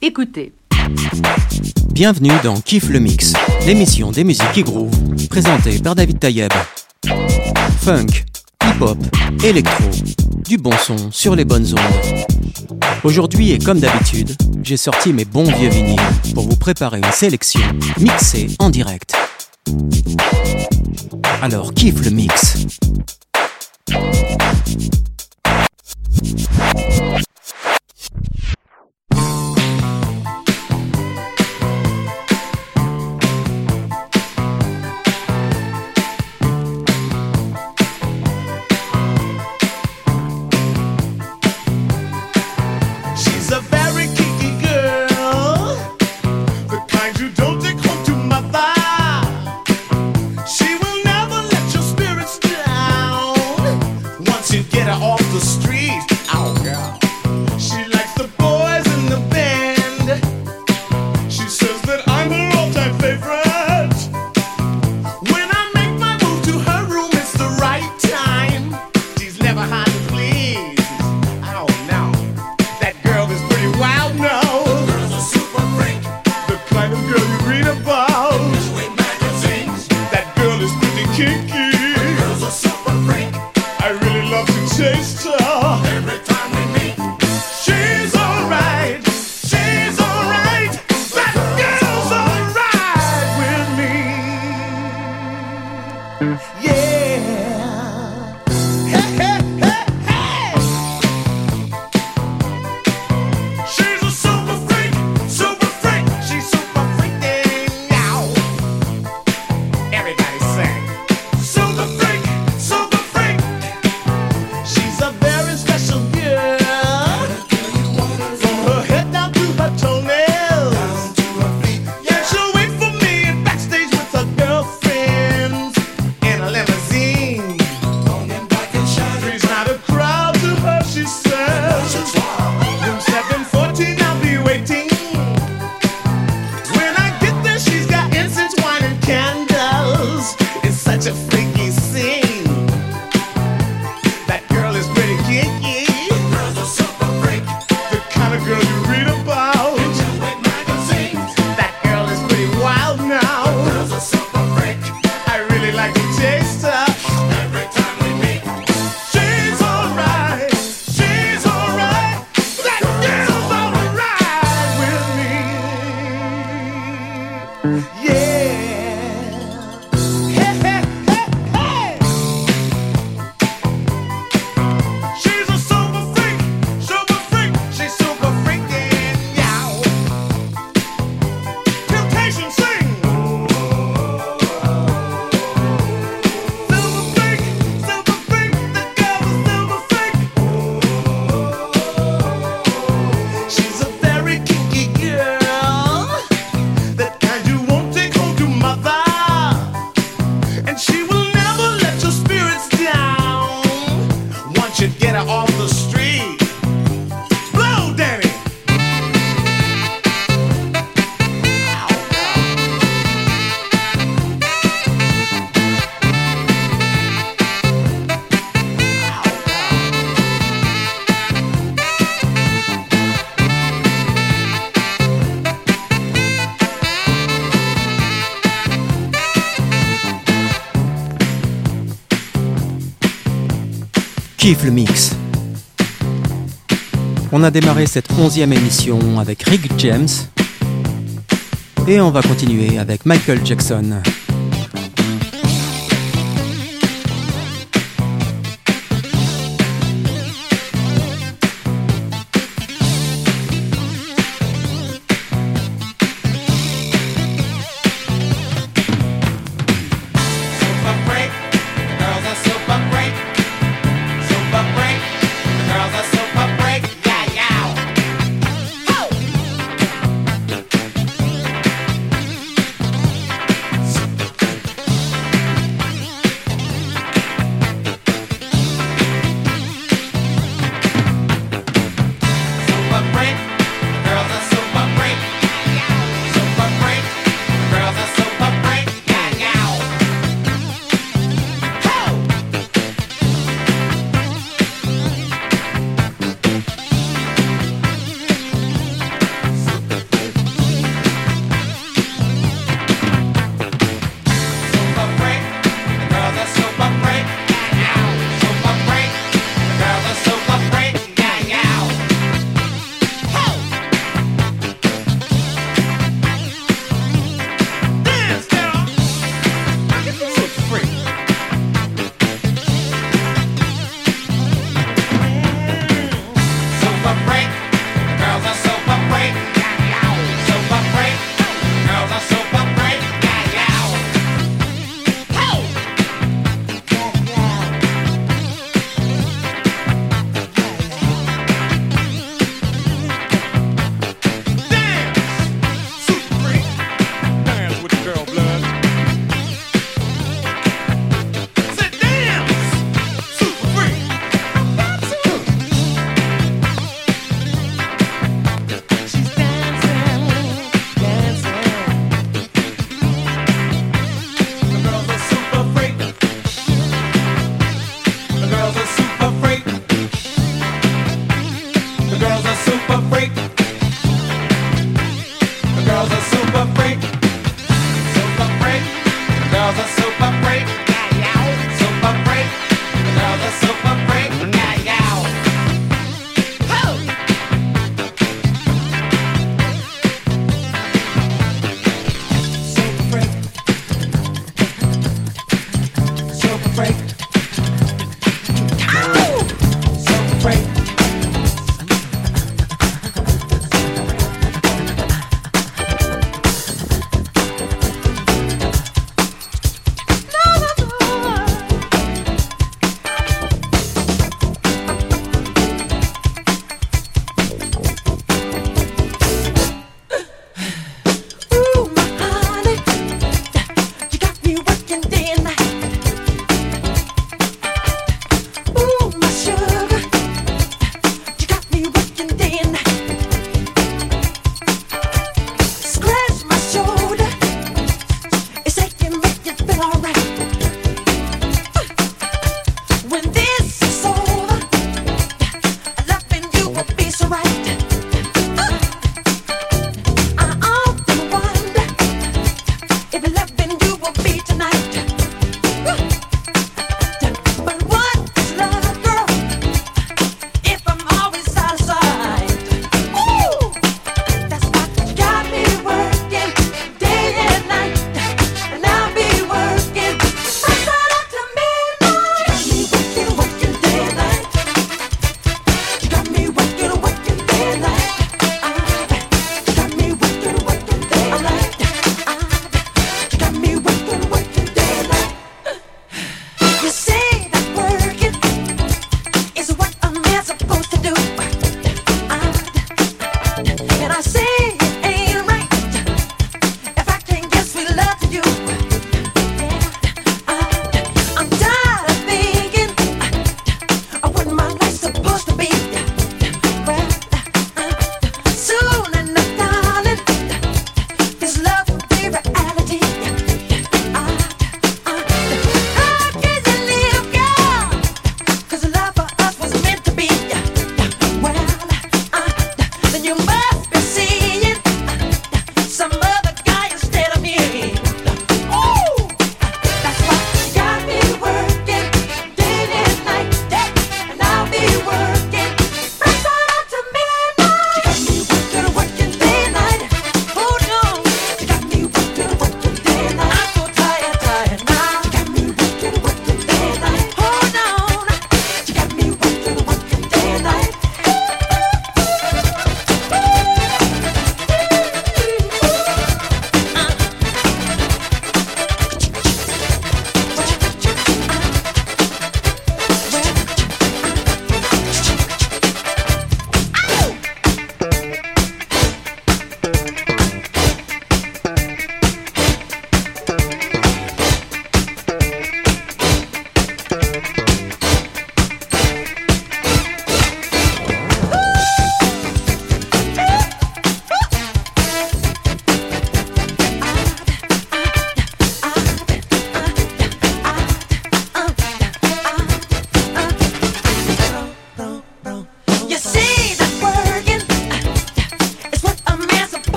Écoutez. Bienvenue dans Kiff le Mix, l'émission des musiques qui groove, présentée par David Tayeb. Funk, hip-hop, électro, du bon son sur les bonnes ondes. Aujourd'hui et comme d'habitude, j'ai sorti mes bons vieux vinyles pour vous préparer une sélection mixée en direct. Alors kiffe le mix. Le mix. On a démarré cette onzième émission avec Rick James et on va continuer avec Michael Jackson.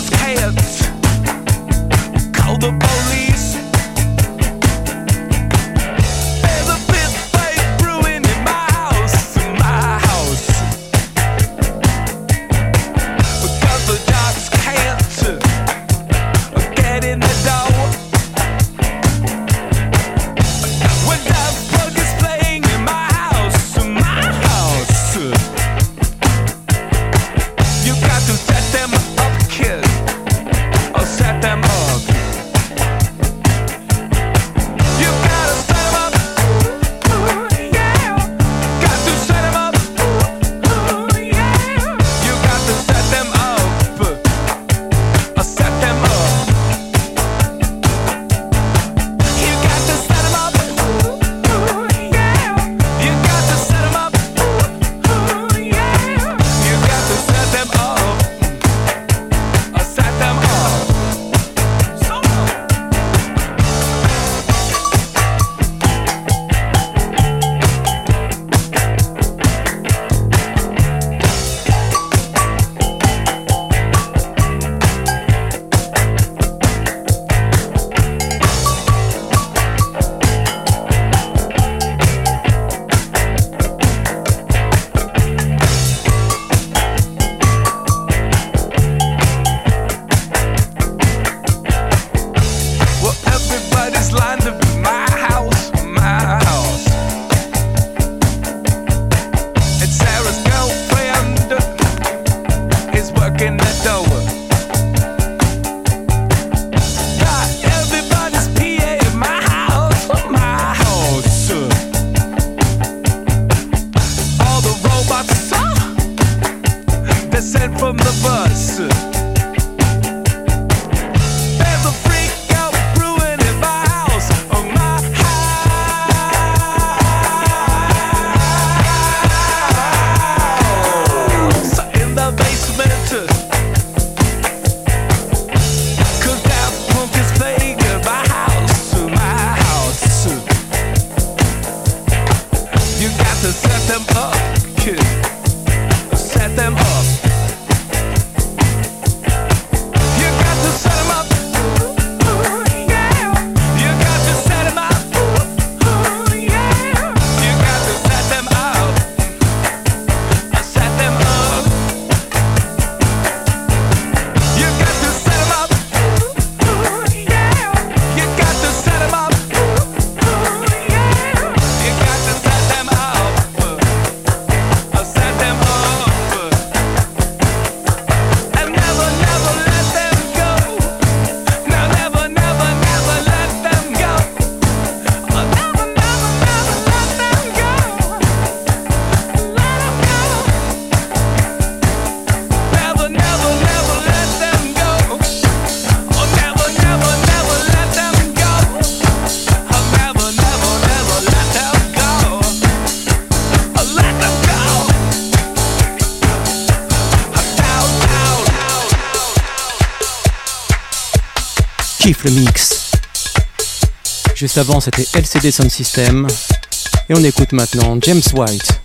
the pants. Call the police. Le mix. Juste avant, c'était LCD Sound System. Et on écoute maintenant James White.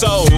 So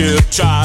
chip chop.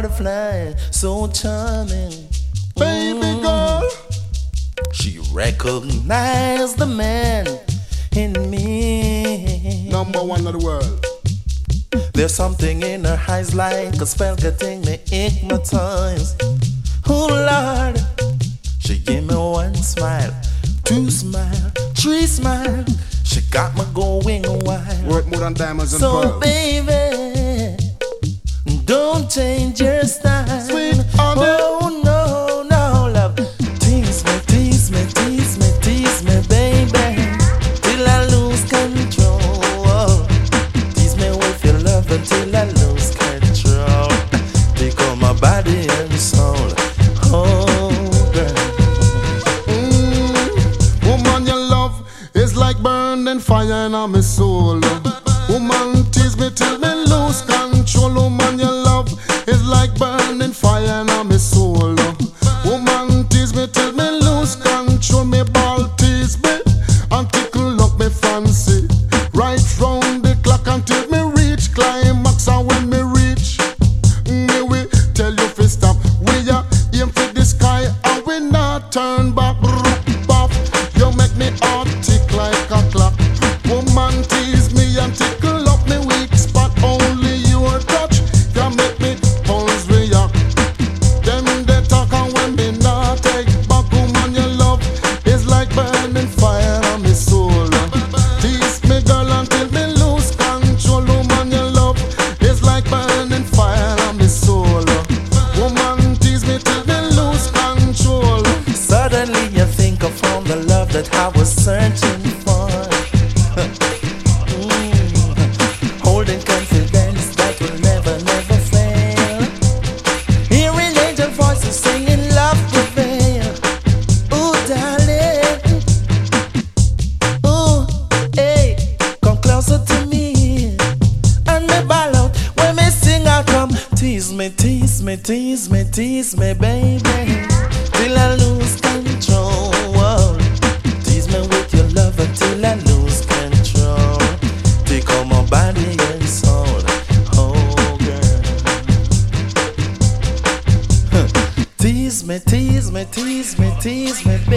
butterfly, so charming. Baby girl, she recognized the man in me. Number one of the world. There's something in her eyes like a spell getting me hypnotized. Oh Lord, she gave me one smile, two smile, three smile. She got me going wild. Worth more than diamonds and so, pearls. So baby. Don't change your style. Sweet Amanda. Oh. me, tease me, tease me, tease me.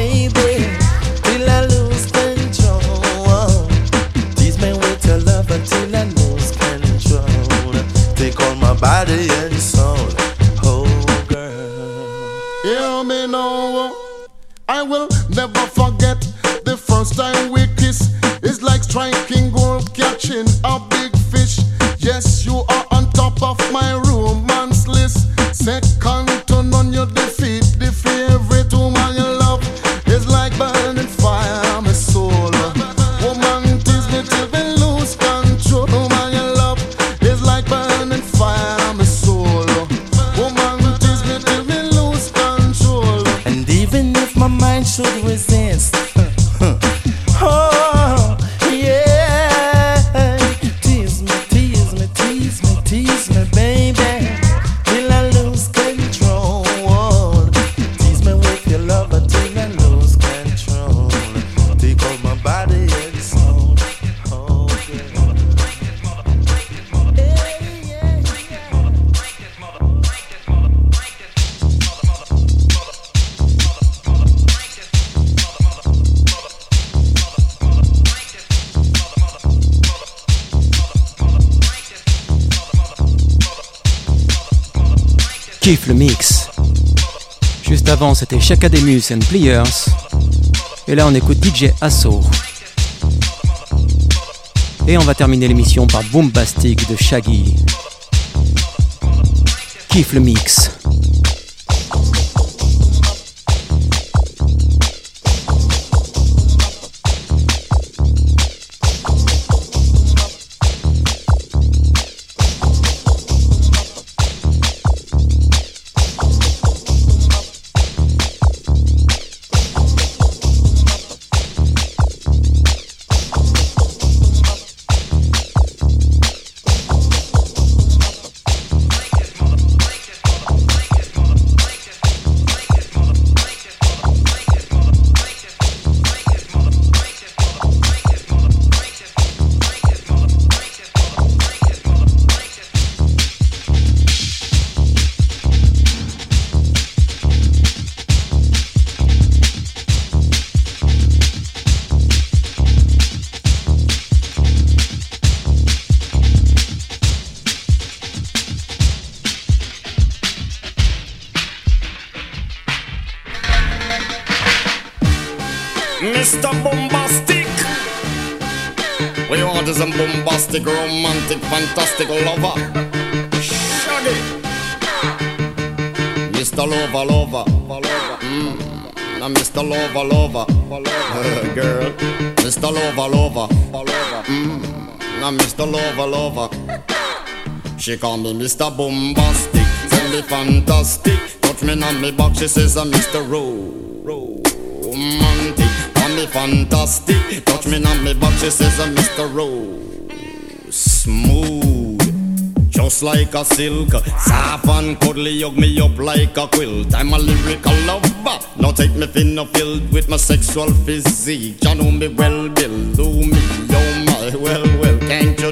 Avant, c'était Shaka Demus and Players. Et là, on écoute DJ Asso. Et on va terminer l'émission par Boombastic de Shaggy. Kiffe le mix. Mr. Boombastic. We want is a bombastic, romantic, fantastic lover. Shaggy. Mr. Lover, lover. Mm. Now Mr. Lover, lover, girl. Mr. Lover, lover. Mm. Now Mr. Lover, lover. She call me Mr. Boombastic, tell me fantastic. Touch me on me back, she says I'm Mr. Romantic me fantastic. Touch me on me back, she says I'm Mr. Rose. Smooth. Just like a silk, soft and cuddly, hug me up like a quilt. I'm a lyrical lover. Now take me thin or filled with my sexual physique. You know me well, Bill. Do me, oh my, well, well, can't you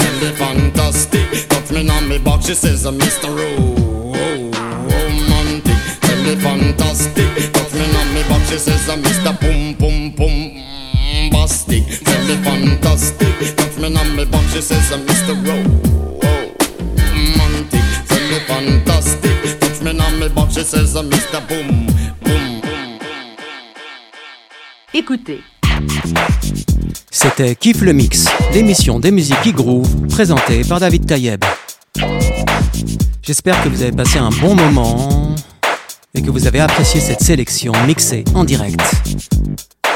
tell fantastic. Touch me box, she says, Mr. Oh, romantic me fantastic. Back, she says Mr. Pum Pum Pum Bastic. Tell me fantastic. Back, she says Mr. Tell me fantastic. Touch me on me Mr. Boom Boom. Écoutez. C'était Kiff le Mix, l'émission des musiques qui groove, présentée par David Tayeb. J'espère que vous avez passé un bon moment et que vous avez apprécié cette sélection mixée en direct.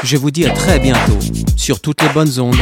Je vous dis à très bientôt sur toutes les bonnes ondes.